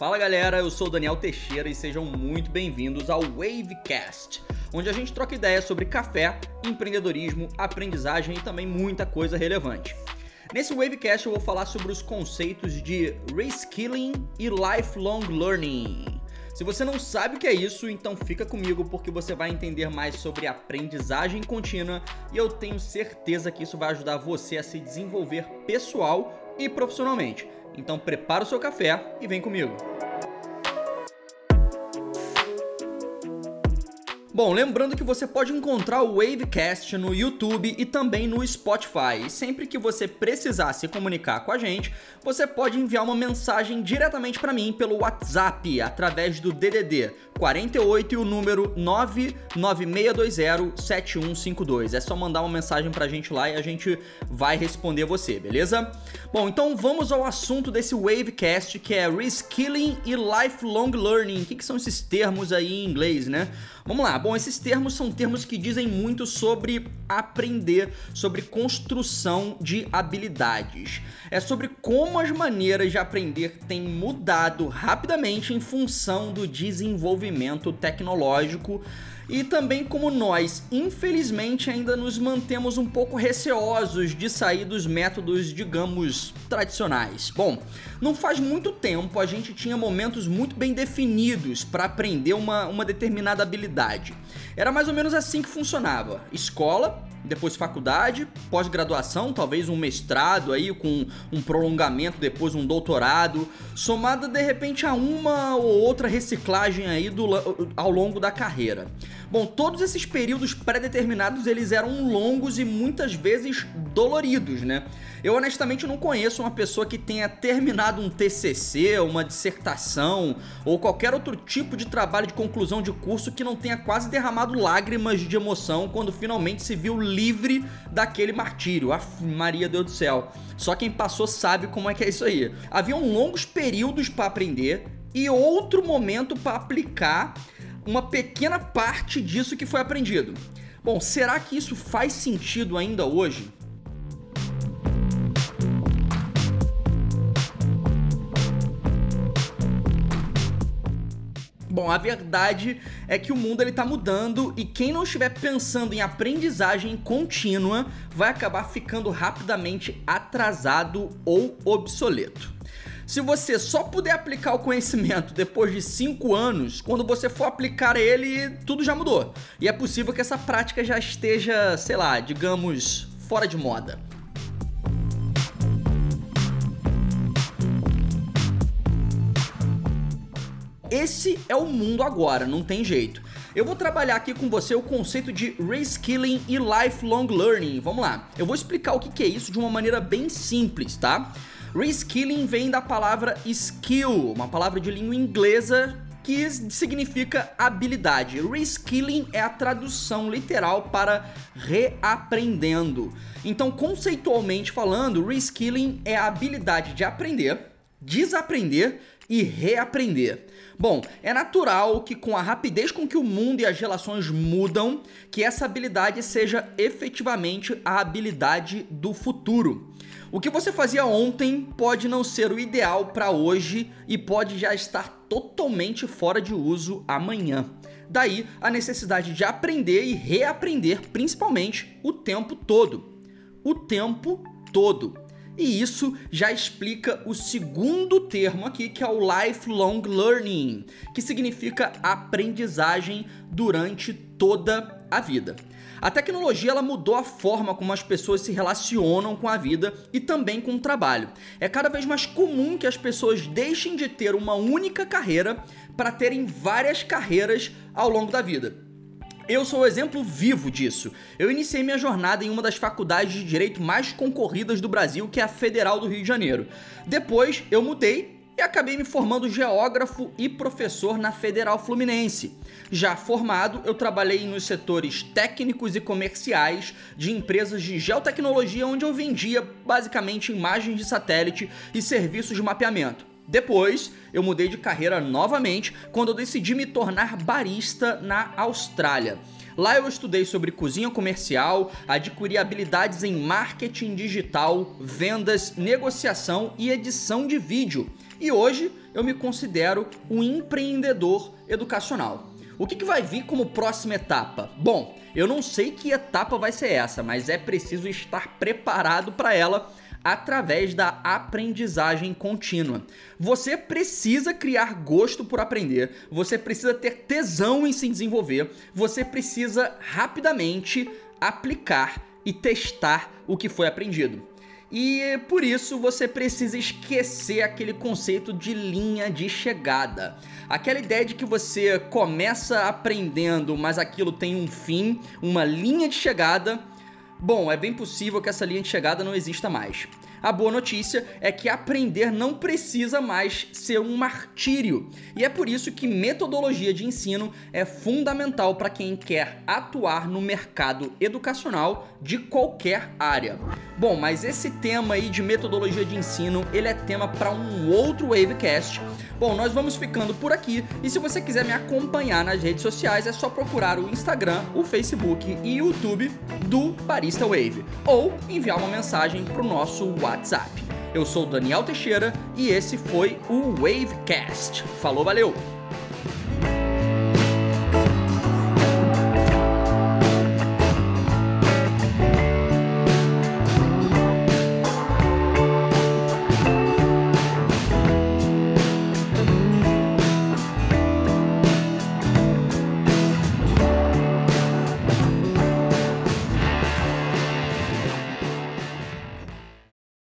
Fala galera, eu sou Daniel Teixeira e sejam muito bem-vindos ao Wavecast, onde a gente troca ideias sobre café, empreendedorismo, aprendizagem e também muita coisa relevante. Nesse Wavecast eu vou falar sobre os conceitos de reskilling e lifelong learning. Se você não sabe o que é isso, então fica comigo porque você vai entender mais sobre aprendizagem contínua e eu tenho certeza que isso vai ajudar você a se desenvolver pessoal e profissionalmente. Então prepara o seu café e vem comigo. Bom, lembrando que você pode encontrar o Wavecast no YouTube e também no Spotify. E sempre que você precisar se comunicar com a gente, você pode enviar uma mensagem diretamente para mim pelo WhatsApp através do DDD 48 e o número 996207152. É só mandar uma mensagem pra gente lá e a gente vai responder você, beleza? Bom, então vamos ao assunto desse Wavecast que é Reskilling e Lifelong Learning. O que, que são esses termos aí em inglês, né? Vamos lá, bom, esses termos são termos que dizem muito sobre aprender, sobre construção de habilidades. É sobre como as maneiras de aprender têm mudado rapidamente em função do desenvolvimento tecnológico e também como nós, infelizmente, ainda nos mantemos um pouco receosos de sair dos métodos, digamos, tradicionais. Bom, não faz muito tempo a gente tinha momentos muito bem definidos para aprender uma, uma determinada habilidade. Era mais ou menos assim que funcionava: escola, depois faculdade, pós-graduação, talvez um mestrado aí com um prolongamento, depois um doutorado, somada de repente a uma ou outra reciclagem aí do, ao longo da carreira. Bom, todos esses períodos pré-determinados eles eram longos e muitas vezes doloridos, né? Eu honestamente não conheço uma pessoa que tenha terminado um TCC, uma dissertação ou qualquer outro tipo de trabalho de conclusão de curso que não tenha quase derramado lágrimas de emoção quando finalmente se viu livre daquele martírio. Ah, Maria Deus do céu. Só quem passou sabe como é que é isso aí. Haviam longos períodos para aprender e outro momento para aplicar uma pequena parte disso que foi aprendido. Bom, será que isso faz sentido ainda hoje? Bom, a verdade é que o mundo ele tá mudando e quem não estiver pensando em aprendizagem contínua vai acabar ficando rapidamente atrasado ou obsoleto. Se você só puder aplicar o conhecimento depois de 5 anos, quando você for aplicar ele, tudo já mudou. E é possível que essa prática já esteja, sei lá, digamos, fora de moda. Esse é o mundo agora, não tem jeito. Eu vou trabalhar aqui com você o conceito de reskilling e lifelong learning. Vamos lá. Eu vou explicar o que é isso de uma maneira bem simples, tá? Reskilling vem da palavra skill, uma palavra de língua inglesa que significa habilidade. Reskilling é a tradução literal para reaprendendo. Então, conceitualmente falando, reskilling é a habilidade de aprender, desaprender e reaprender. Bom, é natural que com a rapidez com que o mundo e as relações mudam, que essa habilidade seja efetivamente a habilidade do futuro. O que você fazia ontem pode não ser o ideal para hoje e pode já estar totalmente fora de uso amanhã. Daí a necessidade de aprender e reaprender, principalmente o tempo todo. O tempo todo. E isso já explica o segundo termo aqui, que é o lifelong learning, que significa aprendizagem durante toda a vida. A tecnologia ela mudou a forma como as pessoas se relacionam com a vida e também com o trabalho. É cada vez mais comum que as pessoas deixem de ter uma única carreira para terem várias carreiras ao longo da vida. Eu sou o exemplo vivo disso. Eu iniciei minha jornada em uma das faculdades de direito mais concorridas do Brasil, que é a Federal do Rio de Janeiro. Depois eu mudei e acabei me formando geógrafo e professor na Federal Fluminense. Já formado, eu trabalhei nos setores técnicos e comerciais de empresas de geotecnologia, onde eu vendia basicamente imagens de satélite e serviços de mapeamento. Depois, eu mudei de carreira novamente quando eu decidi me tornar barista na Austrália. Lá eu estudei sobre cozinha comercial, adquiri habilidades em marketing digital, vendas, negociação e edição de vídeo. E hoje eu me considero um empreendedor educacional. O que, que vai vir como próxima etapa? Bom, eu não sei que etapa vai ser essa, mas é preciso estar preparado para ela através da aprendizagem contínua. Você precisa criar gosto por aprender, você precisa ter tesão em se desenvolver, você precisa rapidamente aplicar e testar o que foi aprendido. E por isso você precisa esquecer aquele conceito de linha de chegada. Aquela ideia de que você começa aprendendo, mas aquilo tem um fim, uma linha de chegada. Bom, é bem possível que essa linha de chegada não exista mais. A boa notícia é que aprender não precisa mais ser um martírio. E é por isso que metodologia de ensino é fundamental para quem quer atuar no mercado educacional de qualquer área. Bom, mas esse tema aí de metodologia de ensino, ele é tema para um outro Wavecast. Bom, nós vamos ficando por aqui e se você quiser me acompanhar nas redes sociais é só procurar o Instagram, o Facebook e YouTube do Barista Wave ou enviar uma mensagem para o nosso WhatsApp. Eu sou Daniel Teixeira e esse foi o Wavecast. Falou, valeu!